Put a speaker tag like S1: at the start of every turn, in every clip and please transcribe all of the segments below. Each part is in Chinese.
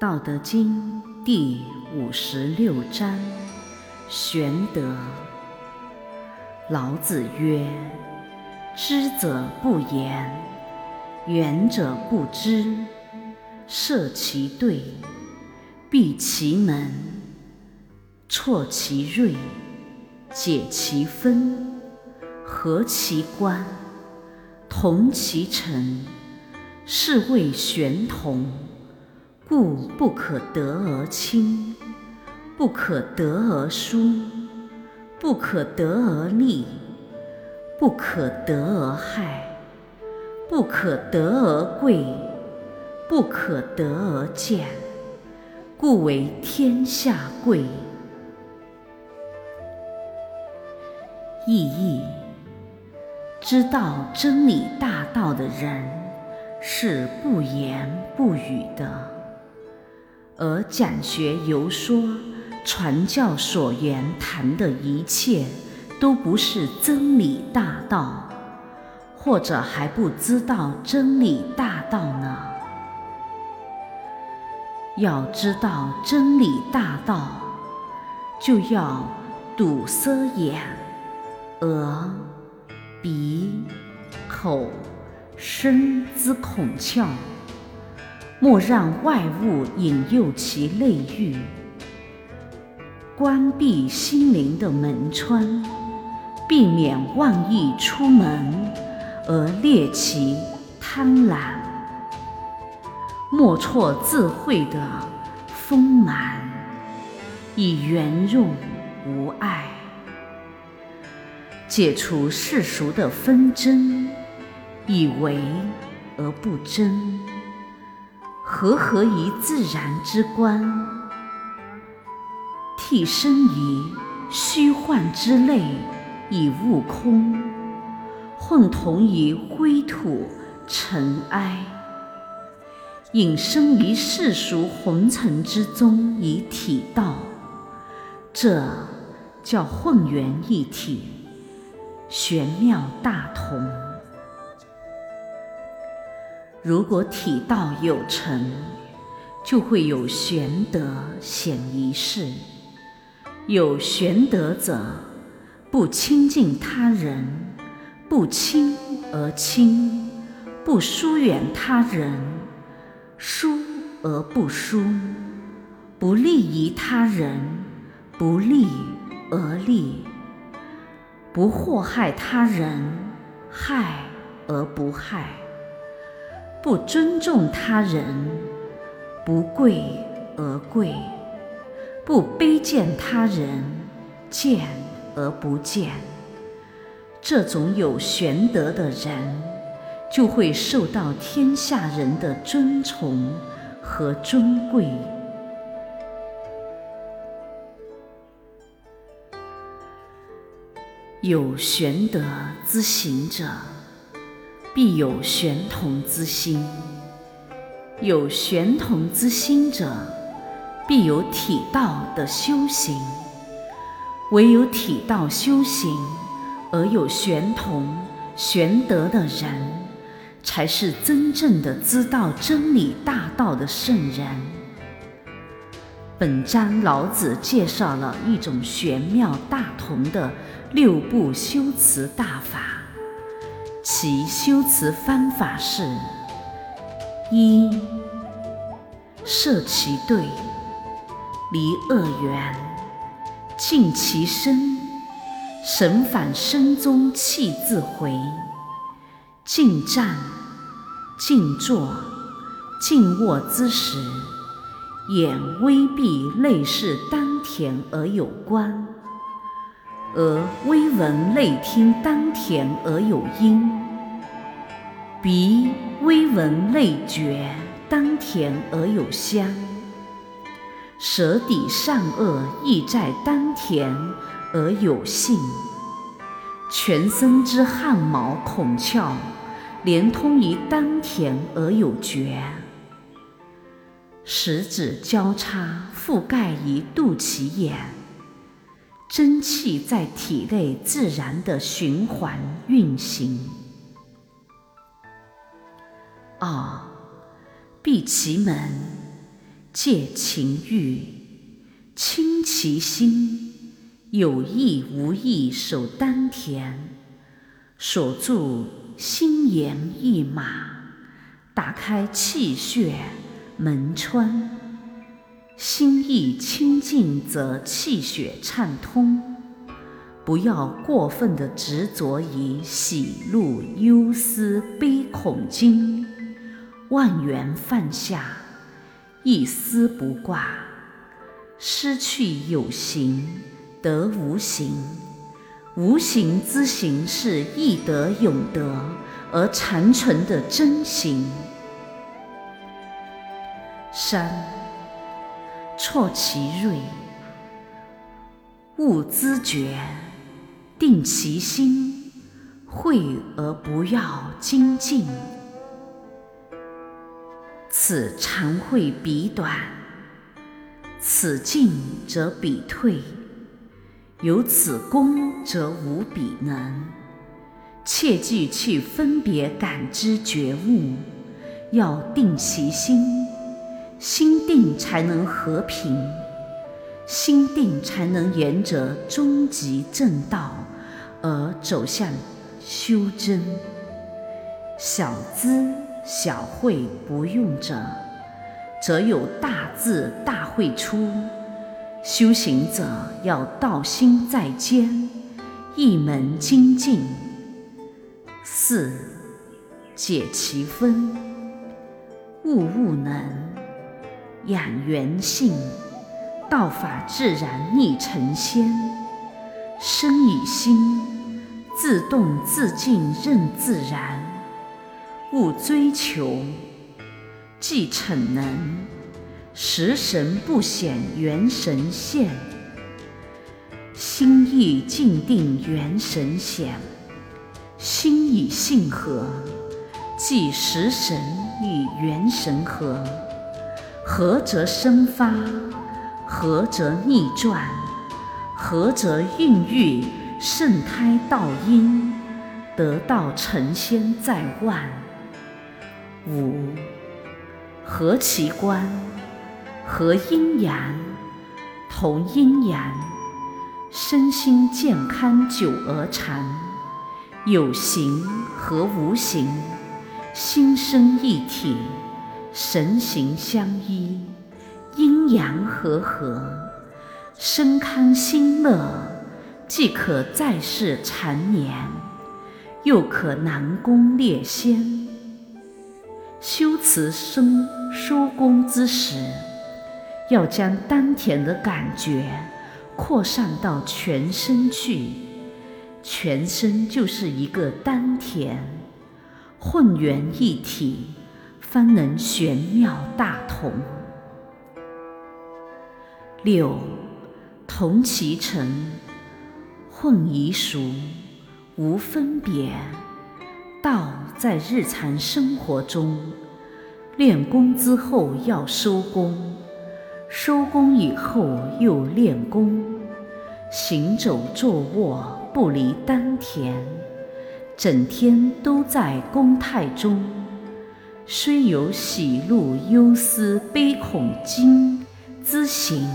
S1: 道德经第五十六章：玄德。老子曰：“知者不言，言者不知。设其对，闭其门，挫其锐，解其分，和其关，同其尘，是谓玄同。”故不可得而亲，不可得而疏，不可得而利，不可得而害，不可得而贵，不可得而贱，故为天下贵。意义：知道真理大道的人，是不言不语的。而讲学游说、传教所言谈的一切，都不是真理大道，或者还不知道真理大道呢。要知道真理大道，就要堵塞眼、耳、鼻、口、身之孔窍。莫让外物引诱其内欲，关闭心灵的门窗，避免妄意出门而猎其贪婪。莫错智慧的丰满，以圆润无碍，解除世俗的纷争，以为而不争。和合于自然之观，替身于虚幻之内以悟空，混同于灰土尘埃，隐身于世俗红尘之中以体道，这叫混元一体，玄妙大同。如果体道有成，就会有玄德显一世。有玄德者，不亲近他人，不亲而亲；不疏远他人，疏而不疏；不利于他人，不利而利；不祸害他人，害而不害。不尊重他人，不贵而贵；不卑贱他人，贱而不贱。这种有玄德的人，就会受到天下人的尊崇和尊贵。有玄德之行者。必有玄同之心，有玄同之心者，必有体道的修行。唯有体道修行而有玄同、玄德的人，才是真正的知道真理大道的圣人。本章老子介绍了一种玄妙大同的六步修辞大法。其修辞方法是：一、设其对，离恶缘，静其身，神返身中气自回；静站、静坐、静卧之时，眼微闭，内视丹田而有光。而微闻内听丹田而有音，鼻微闻内觉丹田而有香，舌底善恶亦在丹田而有性，全身之汗毛孔窍连通于丹田而有觉，十指交叉覆盖于肚脐眼。真气在体内自然的循环运行。二，闭其门，戒情欲，清其心，有意无意守丹田，锁住心猿意马，打开气血门窗。心意清净，则气血畅通。不要过分的执着于喜怒忧思悲恐惊，万缘放下，一丝不挂。失去有形，得无形。无形之形是易得永得而长存的真形。三。挫其锐，勿知觉，定其心，慧而不要精进。此常会彼短，此进则彼退，有此功则无彼能。切记去分别感知觉悟，要定其心。心定才能和平，心定才能沿着终极正道而走向修真。小资小慧不用者，则有大智大慧出。修行者要道心在间，一门精进。四解其分，物物能。养元性，道法自然逆成仙。生以心，自动自静任自然。勿追求，即逞能。食神不显元神现，心意静定元神显。心以性合，即食神与元神合。合则生发，合则逆转，合则孕育圣胎道因，得道成仙在万。五合其观，合阴阳，同阴阳，身心健康久而长。有形和无形，心生一体。神形相依，阴阳和合，身康心乐，既可在世长年，又可南宫列仙。修持生收功之时，要将丹田的感觉扩散到全身去，全身就是一个丹田，混元一体。方能玄妙大同。六，同其尘，混宜俗，无分别。道在日常生活中，练功之后要收功，收功以后又练功。行走坐卧不离丹田，整天都在功态中。虽有喜怒忧思悲恐惊之行，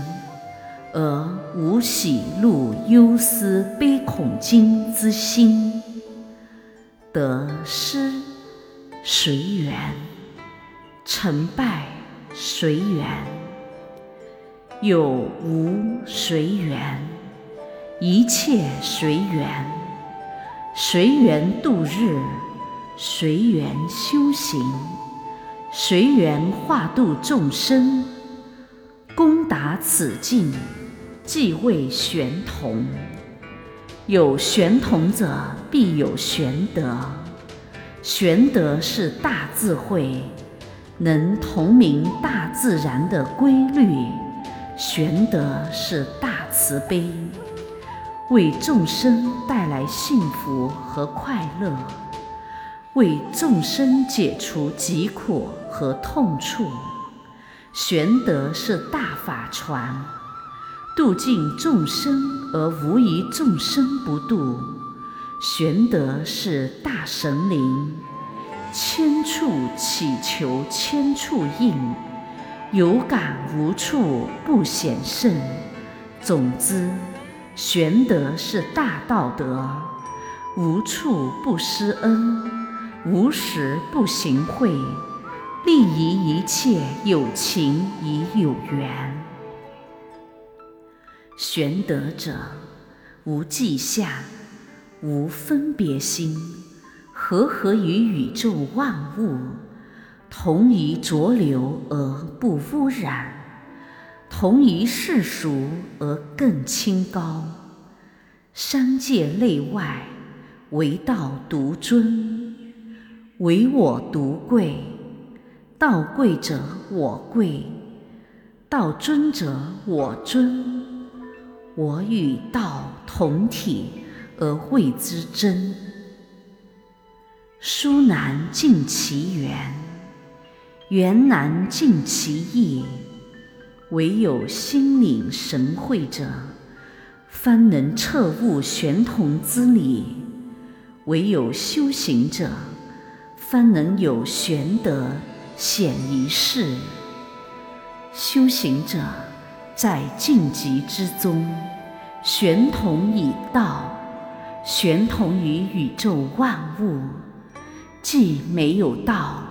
S1: 而无喜怒忧思悲恐惊之心，得失随缘，成败随缘，有无随缘，一切随缘，随缘度日，随缘修行。随缘化度众生，功达此境，即为玄同。有玄同者，必有玄德。玄德是大智慧，能同明大自然的规律。玄德是大慈悲，为众生带来幸福和快乐。为众生解除疾苦和痛处，玄德是大法船，度尽众生而无一众生不度。玄德是大神灵，千处祈求千处应，有感无处不显圣。总之，玄德是大道德，无处不施恩，无时不行惠，利益一切有情与有缘。玄德者，无迹下，无分别心，和合于宇宙万物，同于浊流而不污染。同于世俗而更清高，三界内外唯道独尊，唯我独贵。道贵者我贵，道尊者我尊。我与道同体而谓之真。书难尽其源，源难尽其意。唯有心领神会者，方能彻悟玄同之理；唯有修行者，方能有玄德显于世。修行者在静极之中，玄同以道，玄同于宇宙万物。既没有道，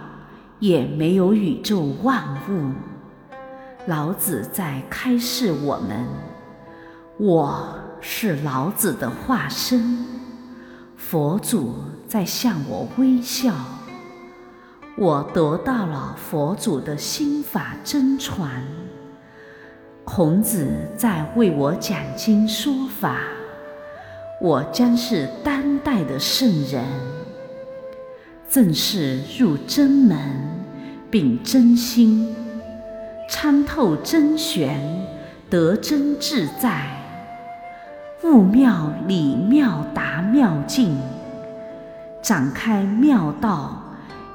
S1: 也没有宇宙万物。老子在开示我们：我是老子的化身，佛祖在向我微笑。我得到了佛祖的心法真传，孔子在为我讲经说法，我将是当代的圣人，正是入真门，秉真心。参透真玄，得真自在；悟妙理妙达妙境，展开妙道，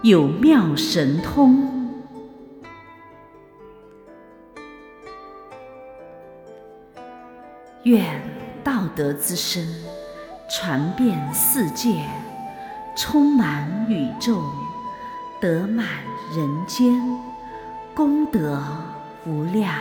S1: 有妙神通。愿道德之声传遍世界，充满宇宙，得满人间。功德无量。